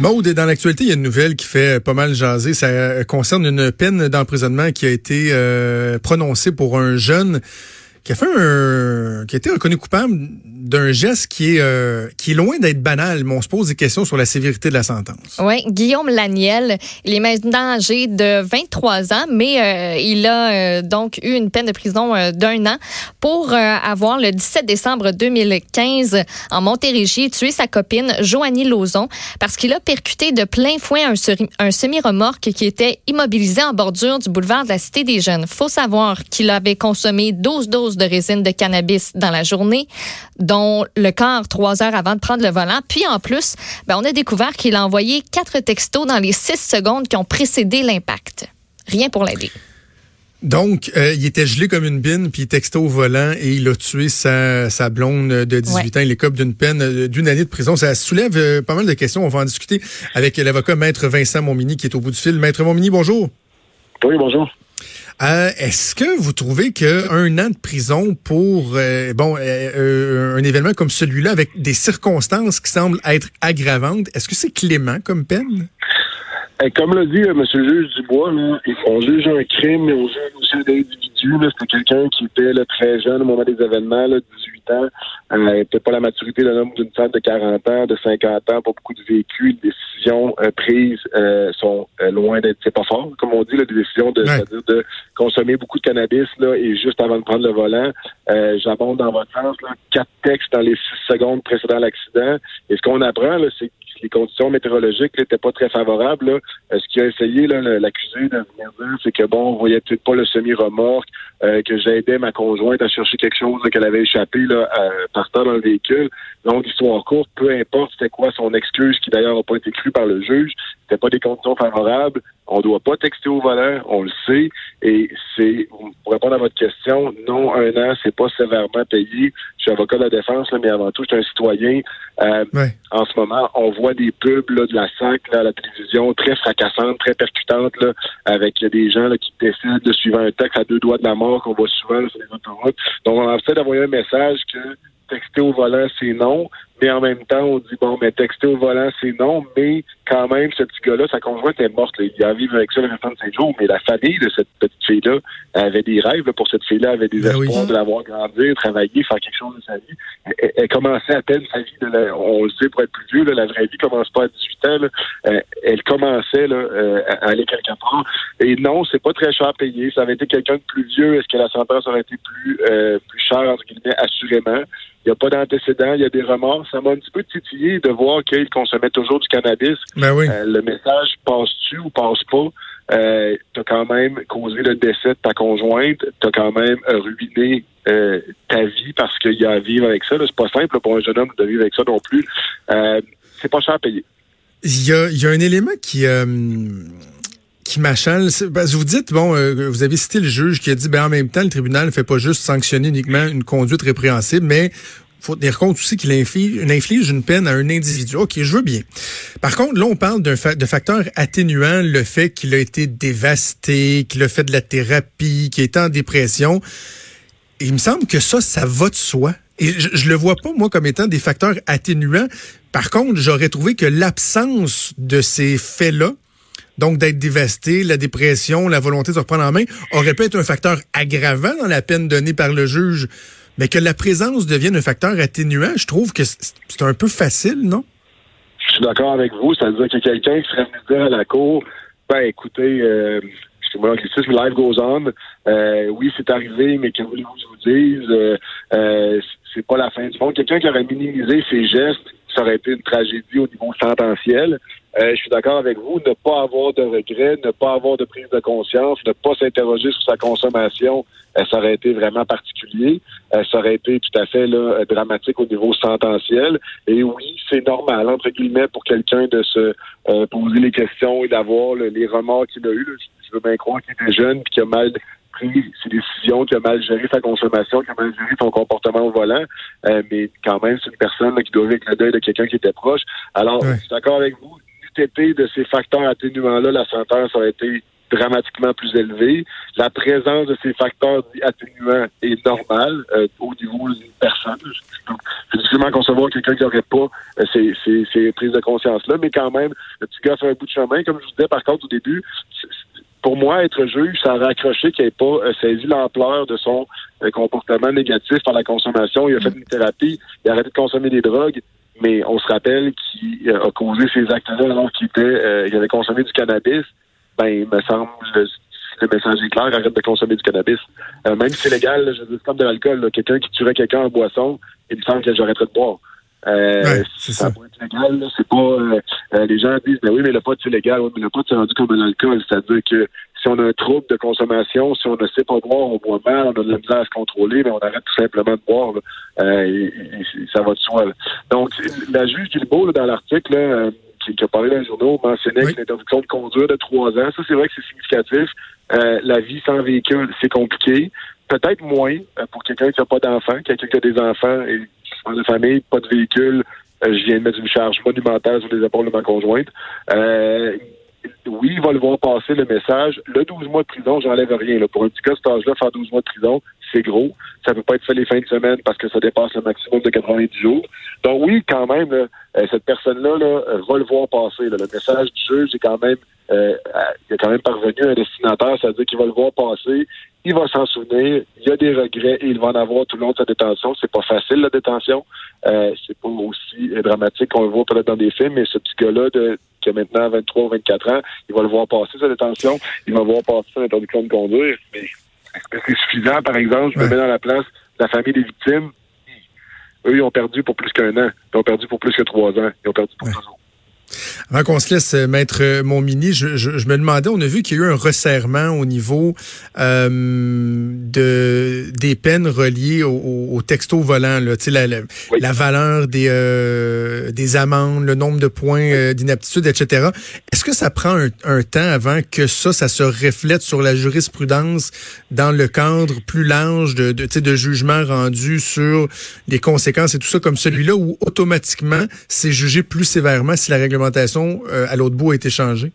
Maude, dans l'actualité, il y a une nouvelle qui fait pas mal jaser. Ça concerne une peine d'emprisonnement qui a été euh, prononcée pour un jeune qui a fait un, qui a été reconnu coupable d'un geste qui est euh, qui est loin d'être banal, mais on se pose des questions sur la sévérité de la sentence. Oui, Guillaume Laniel, il est maintenant âgé de 23 ans, mais euh, il a euh, donc eu une peine de prison d'un an pour avoir le 17 décembre 2015 en Montérégie tué sa copine Joanie Lauzon parce qu'il a percuté de plein fouet un, un semi-remorque qui était immobilisé en bordure du boulevard de la Cité des Jeunes. Faut savoir qu'il avait consommé 12 doses de résine de cannabis dans la journée dont le quart trois heures avant de prendre le volant. Puis en plus, ben, on a découvert qu'il a envoyé quatre textos dans les six secondes qui ont précédé l'impact. Rien pour l'aider. Donc, euh, il était gelé comme une bine, puis il textait au volant et il a tué sa, sa blonde de 18 ans. Il écope d'une peine euh, d'une année de prison. Ça soulève euh, pas mal de questions. On va en discuter avec l'avocat Maître Vincent Montmini qui est au bout du fil. Maître Montmini, bonjour. Oui, bonjour. Euh, Est-ce que vous trouvez qu'un an de prison pour euh, bon euh, un événement comme celui-là, avec des circonstances qui semblent être aggravantes, est-ce que c'est clément comme peine? Comme l'a dit M. le juge Dubois, là, on juge un crime, mais on juge aussi un individu. C'était quelqu'un qui était là, très jeune au moment des événements, là, 18 ans. Euh, peut pas la maturité d'un homme d'une femme de 40 ans, de 50 ans, pas beaucoup de vécu. Les décisions euh, prises euh, sont euh, loin d'être, c'est pas fort, comme on dit, là, des décisions de, de consommer beaucoup de cannabis là, et juste avant de prendre le volant. J'abonde dans votre sens, là, quatre textes dans les six secondes précédant l'accident. Et ce qu'on apprend, c'est les conditions météorologiques n'étaient pas très favorables. Là. Euh, ce qui a essayé l'accusé de venir dire, c'est que bon, on voyait peut-être pas le semi-remorque, euh, que j'aidais ma conjointe à chercher quelque chose qu'elle avait échappé là, euh, partant dans le véhicule. Donc, histoire courte, peu importe c'était quoi son excuse, qui d'ailleurs n'a pas été crue par le juge, c'était pas des conditions favorables. On doit pas texter au volant, on le sait. Et c'est, pour répondre à votre question, non, un an, c'est pas sévèrement payé. Je suis avocat de la défense, là, mais avant tout, je suis un citoyen. Euh, en ce moment, on voit des pubs là, de la SAC là, à la télévision très fracassantes, très percutantes, là, avec des gens là, qui décident de suivre un texte à deux doigts de la mort qu'on voit souvent sur les autoroutes. Donc, on essaie d'envoyer un message que texter au volant, c'est non. Mais en même temps, on dit, bon, mais texter au volant, c'est non. Mais quand même, ce petit gars-là, sa conjointe est morte. Il Il a vivre avec ça le restant de cinq jours. Mais la famille de cette petite fille-là avait des rêves pour cette fille-là, avait des ben espoirs de la voir grandir, travailler, faire quelque chose de sa vie. Elle, commençait à peine sa vie. De on le sait, pour être plus vieux, là, la vraie vie commence pas à 18 ans. Là. Euh, elle commençait là, euh, à aller quelque part. Et non, c'est pas très cher à payer. Ça avait été quelqu'un de plus vieux. Est-ce que la sentence aurait été plus, euh, plus chère, entre guillemets, assurément? Il n'y a pas d'antécédent, il y a des remords. Ça m'a un petit peu titillé de voir qu'il consommait toujours du cannabis. Ben oui. Euh, le message passe-tu ou passe pas? Euh, t'as quand même causé le décès de ta conjointe, t'as quand même ruiné euh, ta vie parce qu'il y a à vivre avec ça. C'est pas simple pour un jeune homme de vivre avec ça non plus. Euh, c'est pas cher à payer. Il y a, y a un élément qui qui m'achale. Vous dites, bon, euh, vous avez cité le juge qui a dit, ben en même temps, le tribunal ne fait pas juste sanctionner uniquement une conduite répréhensible, mais faut tenir compte aussi qu'il inflige, une peine à un individu. OK, je veux bien. Par contre, là, on parle de facteur atténuant, le fait qu'il a été dévasté, qu'il a fait de la thérapie, qu'il est en dépression. il me semble que ça, ça va de soi. Et je, je le vois pas, moi, comme étant des facteurs atténuants. Par contre, j'aurais trouvé que l'absence de ces faits-là, donc d'être dévasté, la dépression, la volonté de se reprendre en main, aurait pu être un facteur aggravant dans la peine donnée par le juge. Mais que la présence devienne un facteur atténuant, je trouve que c'est un peu facile, non? Je suis d'accord avec vous. C'est-à-dire a quelqu'un qui serait venu dire à la cour, ben écoutez, euh, l'anglicisme, life goes on. Euh, oui, c'est arrivé, mais que que je vous dise? Euh, euh, c'est pas la fin du monde. Quelqu'un qui aurait minimisé ses gestes, ça aurait été une tragédie au niveau sententiel. Euh, je suis d'accord avec vous, ne pas avoir de regrets, ne pas avoir de prise de conscience, ne pas s'interroger sur sa consommation, euh, ça aurait été vraiment particulier. Euh, ça aurait été tout à fait là, dramatique au niveau sententiel. Et oui, c'est normal, entre guillemets, pour quelqu'un de se poser les questions et d'avoir les remords qu'il a eus. Je veux bien croire qu'il était jeune et qu'il a mal pris ses décisions, qu'il a mal géré sa consommation, qu'il a mal géré son comportement au volant. mais quand même, c'est une personne qui doit vivre avec le deuil de quelqu'un qui était proche. Alors, je suis d'accord avec vous été de ces facteurs atténuants-là, la sentence aurait été dramatiquement plus élevé. La présence de ces facteurs atténuants est normale euh, au niveau d'une personne. C'est difficilement concevoir quelqu'un qui n'aurait pas euh, ces, ces, ces, prises de conscience-là, mais quand même, le petit gars fait un bout de chemin. Comme je vous disais, par contre, au début, pour moi, être juge, ça a raccroché qu'il n'ait pas euh, saisi l'ampleur de son comportement négatif par la consommation. Il a fait une thérapie, il a arrêté de consommer des drogues, mais on se rappelle qu'il a causé ces actes-là alors qu'il était, il avait consommé du cannabis ben, il me semble, le, message est clair, arrête de consommer du cannabis. Euh, même si c'est légal, je dire, comme de l'alcool, quelqu'un qui tuerait quelqu'un en boisson, il me semble que j'arrêterais de boire. Euh, ouais, ça, ça peut être légal, c'est pas euh, euh, les gens disent ben oui, mais le pot c'est légal, oui, mais le pot c'est rendu comme un alcool. C'est-à-dire que si on a un trouble de consommation, si on ne sait pas boire, on boit mal, on a de la misère à se contrôler, mais on arrête tout simplement de boire. Euh, et, et, ça va de soi. Donc, la juge Gilbeau, là, dans l'article, là, qui, qui, a parlé dans les journaux mentionnait oui. que l'interdiction de conduire de trois ans, ça c'est vrai que c'est significatif. Euh, la vie sans véhicule, c'est compliqué. Peut-être moins euh, pour quelqu'un qui n'a pas d'enfants, quelqu'un qui a des enfants et qui de famille, pas de véhicule. Euh, je viens de mettre une charge monumentale sur les épaules de ma conjointe. Euh, oui, il va le voir passer le message. Le 12 mois de prison, j'enlève rien. Là. Pour un petit cas, cet âge-là, faire 12 mois de prison, c'est gros. Ça peut pas être fait les fins de semaine parce que ça dépasse le maximum de 90 jours. Donc oui, quand même, là, cette personne-là là, va le voir passer. Là. Le message du juge est quand même euh, il est quand même parvenu à un destinataire, c'est-à-dire qu'il va le voir passer, il va s'en souvenir, il y a des regrets et il va en avoir tout le long de sa détention. C'est pas facile la détention, euh, c'est pas aussi dramatique qu'on le voit peut-être dans des films, mais ce petit gars-là de, qui a maintenant 23 ou 24 ans, il va le voir passer sa détention, il va voir passer son interdiction de conduire. Mais est-ce que c'est suffisant, par exemple, je me mets dans la place de la famille des victimes? Eux, ils ont perdu pour plus qu'un an. Ils ont perdu pour plus que trois ans. Ils ont perdu pour ouais. toujours. Avant qu'on se laisse mettre mon mini, je, je, je, me demandais, on a vu qu'il y a eu un resserrement au niveau euh, de des peines reliées au, au texto volant, là, la, la, oui. la valeur des euh, des amendes, le nombre de points euh, d'inaptitude, etc. Est-ce que ça prend un, un, temps avant que ça, ça se reflète sur la jurisprudence dans le cadre plus large de, de, de jugement rendu sur les conséquences et tout ça, comme celui-là, où automatiquement c'est jugé plus sévèrement si la règlementation euh, à l'autre bout a été changée?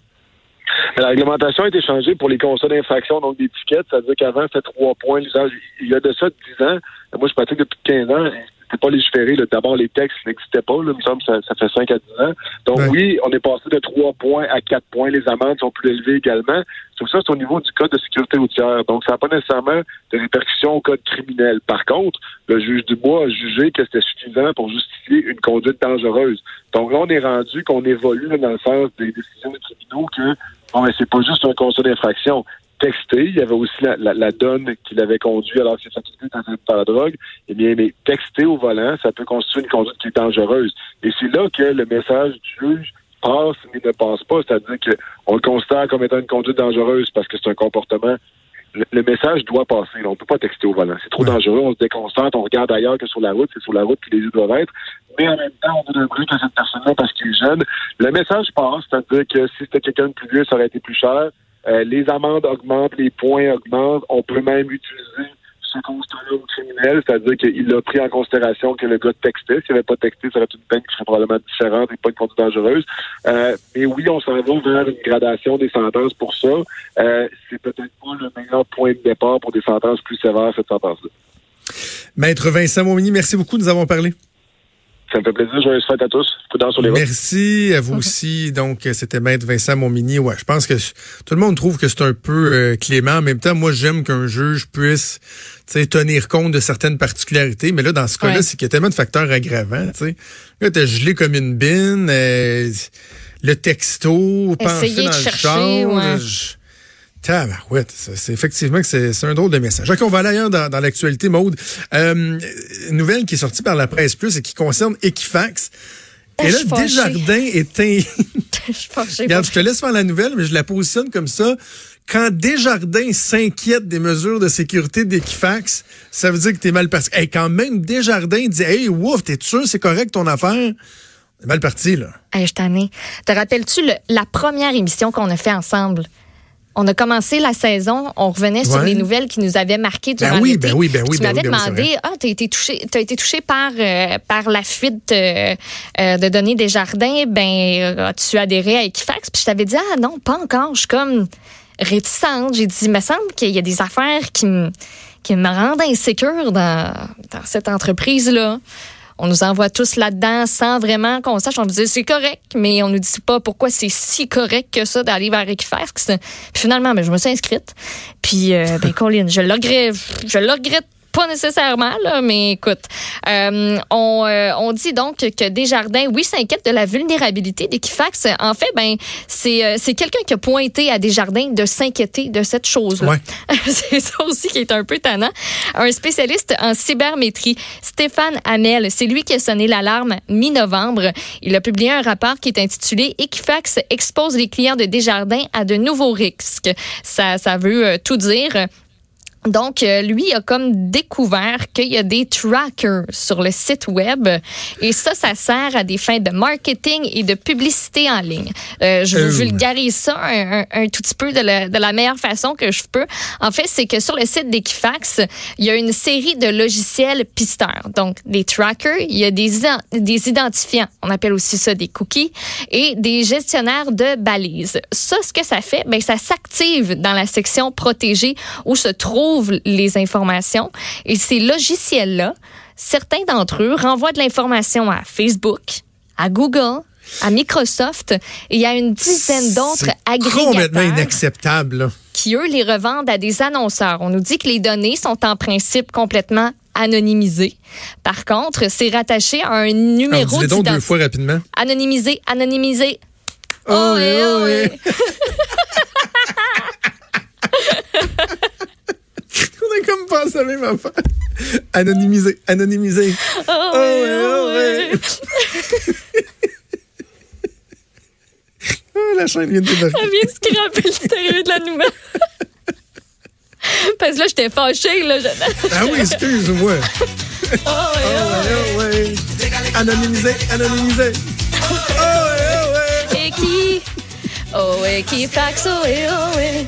La réglementation a été changée pour les constats d'infraction, donc des tickets. C'est-à-dire qu'avant, c'était trois points l'usage. Il y a de ça 10 ans. Moi, je pratique depuis 15 ans. Pas légiféré. D'abord, les textes n'existaient pas. Là. Il me semble que ça, ça, fait 5 à 10 ans. Donc, ouais. oui, on est passé de 3 points à 4 points. Les amendes sont plus élevées également. Tout ça, c'est au niveau du code de sécurité routière. Donc, ça n'a pas nécessairement de répercussions au code criminel. Par contre, le juge Dubois a jugé que c'était suffisant pour justifier une conduite dangereuse. Donc là, on est rendu qu'on évolue là, dans le sens des décisions des tribunaux que bon, mais c'est pas juste un constat d'infraction. Texter, il y avait aussi la, la, la donne qu'il avait conduit alors qu'il s'est fatigué par la drogue. Eh bien, mais texter au volant, ça peut constituer une conduite qui est dangereuse. Et c'est là que le message du juge passe mais ne passe pas. C'est-à-dire qu'on le considère comme étant une conduite dangereuse parce que c'est un comportement le, le, message doit passer. On ne peut pas texter au volant. C'est trop ouais. dangereux. On se déconcentre. On regarde ailleurs que sur la route. C'est sur la route que les yeux doivent être. Mais en même temps, on donne un bruit à cette personne-là parce qu'il est jeune. Le message passe. C'est-à-dire que si c'était quelqu'un de plus vieux, ça aurait été plus cher. Euh, les amendes augmentent, les points augmentent. On peut même utiliser ce constat-là au criminel, c'est-à-dire qu'il a pris en considération que le gars textait. S'il n'avait pas texté, ça aurait une peine qui serait probablement différente et pas une conduite dangereuse. Euh, mais oui, on s'en va vers une gradation des sentences pour ça. Euh, c'est peut-être pas le meilleur point de départ pour des sentences plus sévères, cette sentence-là. Maître Vincent Momini, merci beaucoup, nous avons parlé. Ça me fait plaisir. Joyeuse fête à tous. Prudence sur les routes. Merci à vous aussi. Donc, c'était Maître Vincent Montmini. Ouais, je pense que tout le monde trouve que c'est un peu euh, clément. En même temps, moi, j'aime qu'un juge puisse tenir compte de certaines particularités. Mais là, dans ce cas-là, ouais. c'est qu'il y a tellement de facteurs aggravants. T'sais. Là, t'as gelé comme une bine. Euh, le texto, penser dans le chercher, char. Ouais. Tabarouette, c'est effectivement que c'est un drôle de message. OK, on va aller ailleurs dans, dans l'actualité, Maude. Euh, une nouvelle qui est sortie par la presse plus et qui concerne Equifax. Et là, Desjardins est un... je Regarde, je te laisse faire la nouvelle, mais je la positionne comme ça. Quand Desjardins s'inquiète des mesures de sécurité d'Equifax, ça veut dire que t'es mal parti. Hey, quand même, Desjardins dit, hey, ouf, t'es sûr, c'est correct ton affaire? C'est mal parti, là. Hey, je t'en ai. Te rappelles-tu la première émission qu'on a fait ensemble? On a commencé la saison, on revenait sur les nouvelles qui nous avaient marqué durant ben oui, l'été. Ben oui, ben oui, tu ben m'avais oui, demandé, ah, t'as été touché, t'as été touché par euh, par la fuite euh, euh, de données des jardins, ben as-tu adhéré à Equifax? Puis je t'avais dit ah non, pas encore. Je suis comme réticente. J'ai dit, il me semble qu'il y a des affaires qui me, qui me rendent insécure dans, dans cette entreprise-là. On nous envoie tous là-dedans sans vraiment qu'on sache. On nous dit c'est correct, mais on nous dit pas pourquoi c'est si correct que ça d'aller vers Equifax. Puis finalement, ben, je me suis inscrite. Puis, euh, ben, Colin, je le je le pas nécessairement, là, mais écoute, euh, on, euh, on dit donc que Desjardins, oui, s'inquiète de la vulnérabilité d'Equifax. En fait, ben, c'est, euh, c'est quelqu'un qui a pointé à Desjardins de s'inquiéter de cette chose-là. Ouais. c'est ça aussi qui est un peu tannant. Un spécialiste en cybermétrie, Stéphane Hamel, c'est lui qui a sonné l'alarme mi-novembre. Il a publié un rapport qui est intitulé Equifax expose les clients de Desjardins à de nouveaux risques. Ça, ça veut euh, tout dire. Donc, euh, lui a comme découvert qu'il y a des trackers sur le site web et ça, ça sert à des fins de marketing et de publicité en ligne. Euh, je Euh. vulgarise ça un, un- un tout petit peu de la, de la meilleure façon que je peux. En fait, c'est que sur le site d'Equifax, il y a une série de logiciels pisteurs. Donc, des trackers, il y a des, des identifiants, on appelle aussi ça des cookies, et des gestionnaires de balises. Ça, ce que ça fait, ben, ça s'active dans la section protégée où se trouvent les informations. Et ces logiciels-là, certains d'entre eux renvoient de l'information à Facebook, à Google, à Microsoft, et il y a une dizaine d'autres C'est complètement agrégateurs inacceptable. là. qui, eux, les revendent à des annonceurs. On nous dit que les données sont en principe complètement anonymisées. Par contre, c'est rattaché à un numéro dis-le donc deux d'identité. fois rapidement. Anonymisé, anonymisé. Oh, eh, oh, oh, pensé à la même affaire. Anonymisé, anonymisé. Oh, Oh, eh, eh, oh, eh. Ah, la chaîne vient de débarquer. Ça vient de scraper le sérieux de la nouvelle. Parce que là, j'étais fâchée, là. Je... Ah oui, excuse-moi. Oh, oh. Oh, ouais, ouais. Anonymisé, anonymisé. Oh, ouais, oh, ouais. Et qui? Oh, et qui fax, oh, et oh, et.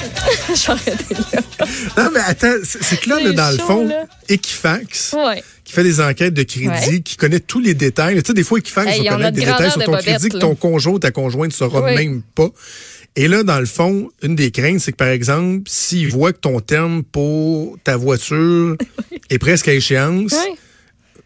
Là. Non, mais attends, c'est que là, dans le fond, là. Equifax, Ouais. qui fait des enquêtes de crédit, Ouais. qui connaît tous les détails. Tu sais, des fois, Equifax Hey, va connaître de des détails sur ton crédit que ton conjoint ou ta conjointe ne saura Oui. même pas. Et là, dans le fond, une des craintes, c'est que, par exemple, s'il voit que ton terme pour ta voiture est presque à échéance.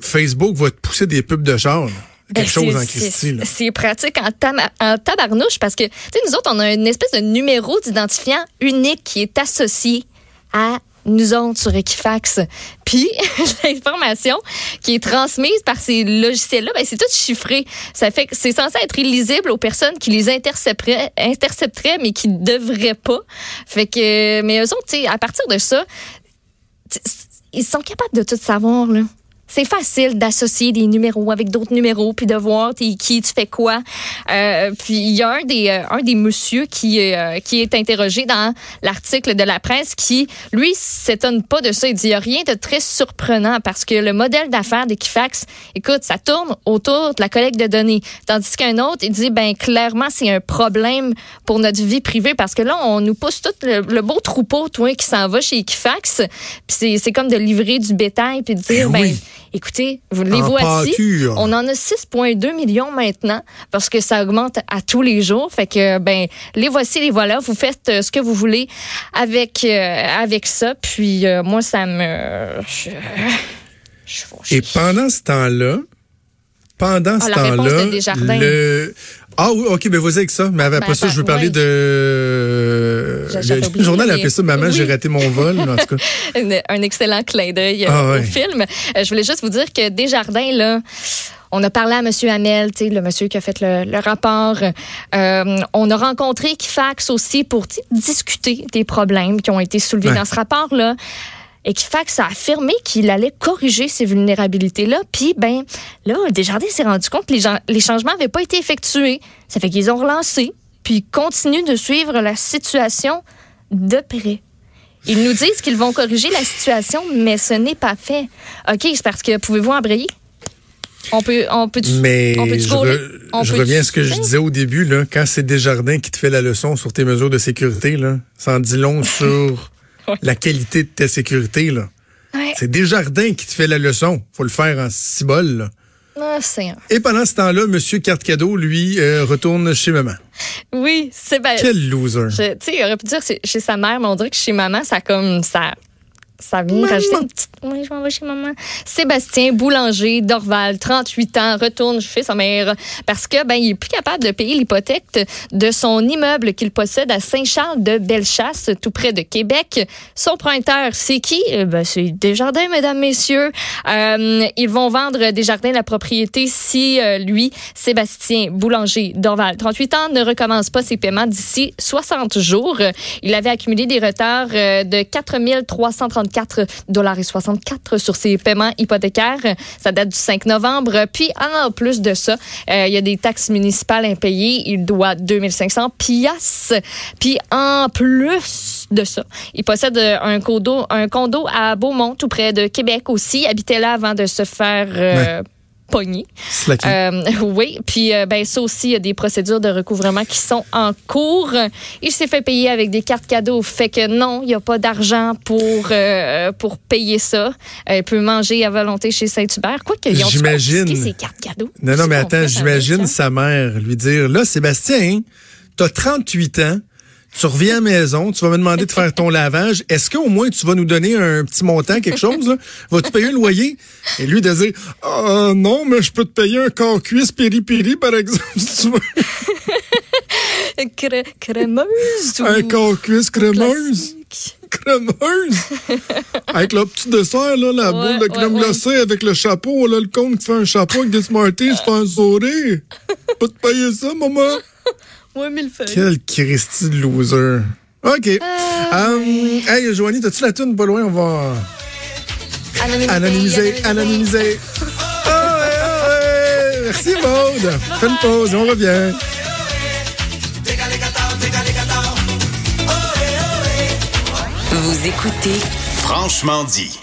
Facebook va te pousser des pubs de char. Là. Quelque Ben, chose c'est- en c'est- Christie. là. C'est pratique en, tama- en tabarnouche parce que, tu sais, nous autres, on a une espèce de numéro d'identifiant unique qui est associé à nous autres sur Equifax. Puis, l'information qui est transmise par ces logiciels-là, ben, c'est tout chiffré. Ça fait que c'est censé être illisible aux personnes qui les intercepteraient, intercepteraient mais qui ne devraient pas. Fait que, mais eux autres, tu sais, à partir de ça, ils sont capables de tout savoir, là. C'est facile d'associer des numéros avec d'autres numéros, puis de voir qui, tu fais quoi. Euh, puis il y a un des, euh, un des messieurs qui, euh, qui est interrogé dans l'article de la presse qui, lui, s'étonne pas de ça. Il dit, il n'y a rien de très surprenant parce que le modèle d'affaires d'Equifax, écoute, ça tourne autour de la collecte de données. Tandis qu'un autre, il dit, ben clairement, c'est un problème pour notre vie privée parce que là, on nous pousse tout le, le beau troupeau, toi, qui s'en va chez Equifax. Puis c'est- c'est comme de livrer du bétail puis de dire, Ben ben. Écoutez, vous les En voici. On en a 6,2 millions maintenant parce que ça augmente à tous les jours. Fait que, ben, les voici, les voilà. Vous faites euh, ce que vous voulez avec, euh, avec ça. Puis, euh, moi, ça me. Je. Et pendant ce temps-là, pendant ce Ah, temps-là, le ah oui, ok, ben vas-y avec ça. Mais après Ben, ça, je veux attends, parler de. Le oublié, journal mais- appelait ça Maman, Oui. j'ai raté mon vol. en tout cas, un, excellent clin d'œil euh, Ah au film. Euh, je voulais juste vous dire que Desjardins, là, on a parlé à M. Hamel, tu sais, le monsieur qui a fait le, le rapport. Euh, on a rencontré Equifax aussi pour discuter des problèmes qui ont été soulevés Ouais. dans ce rapport-là. Equifax a affirmé qu'il allait corriger ces vulnérabilités-là. Puis, ben, là, Desjardins s'est rendu compte que les, gens- les changements n'avaient pas été effectués. Ça fait qu'ils ont relancé, puis ils continuent de suivre la situation de près. Ils nous disent qu'ils vont corriger la situation, mais ce n'est pas fait. OK, c'est parce que pouvez-vous embrayer? On peut, on peut, mais on peut je, gauler? re- On je peut-tu- reviens à ce que je disais au début. Là, quand c'est Desjardins qui te fait la leçon sur tes mesures de sécurité, là, ça en dit long sur Ouais. la qualité de ta sécurité. Là. Ouais. C'est Desjardins qui te fait la leçon. faut le faire en cibole. Là. Ah, c'est Et pendant ce temps-là, Monsieur Carte Cadeau, lui, euh, retourne chez maman. Oui, Sébastien. Quel loser. Tu sais, il aurait pu dire c'est chez sa mère, mais on dirait que chez maman, ça comme ça. Ça vient rajouter une petite. Oui, je m'en vais chez maman. Sébastien Boulanger d'Orval, 38 ans, retourne chez sa mère parce que ben il est plus capable de payer l'hypothèque de son immeuble qu'il possède à Saint-Charles de Bellechasse, tout près de Québec. Son prêteur, c'est qui? Eh Ben c'est Desjardins, mesdames, messieurs. Euh, ils vont vendre Desjardins la propriété si euh, lui, Sébastien Boulanger d'Orval, 38 ans, ne recommence pas ses paiements d'ici 60 jours. Il avait accumulé des retards euh, de 4 334 dollars et 64 sur ses paiements hypothécaires. Ça date du 5 novembre. Puis, en plus de ça, euh, il y a des taxes municipales impayées. Il doit 2500 piastres. Puis, en plus de ça, il possède un condo, un condo à Beaumont, tout près de Québec aussi. Habitait là avant de se faire... Euh, pogné. Euh, oui, puis euh, ben ça aussi, il y a des procédures de recouvrement qui sont en cours. Il s'est fait payer avec des cartes cadeaux, fait que non, il n'y a pas d'argent pour euh, pour payer ça. il peut manger à volonté chez Saint-Hubert. Quoi qu'ils ont j'imagine ces cartes cadeaux? Non, non, mais attends, j'imagine sa mère lui dire, là, Sébastien, t'as 38 ans, tu reviens à la maison, tu vas me demander de faire ton lavage. Est-ce qu'au moins tu vas nous donner un petit montant, quelque chose? Là? Vas-tu payer un loyer? Et lui de dire Ah non, mais je peux te payer un corps cuisse piri-piri, par exemple, si tu veux. crémeuse Un corps cuisse crémeuse. Crémeuse. avec le petit dessert, là, la boule de crème glacée avec le chapeau, là, le con qui fait un chapeau avec des Smarties, c'est pas un sourire. peux te payer ça, maman? Ouais, mille feuilles. Quel Christy de loser. OK. Euh, um, hey, Joanie, t'as-tu la tune pas loin? On va. Anonymiser. Anonymiser. Oh, oh, ouais. Merci, Maude. Fais une pause, on revient. Vous écoutez Franchement dit.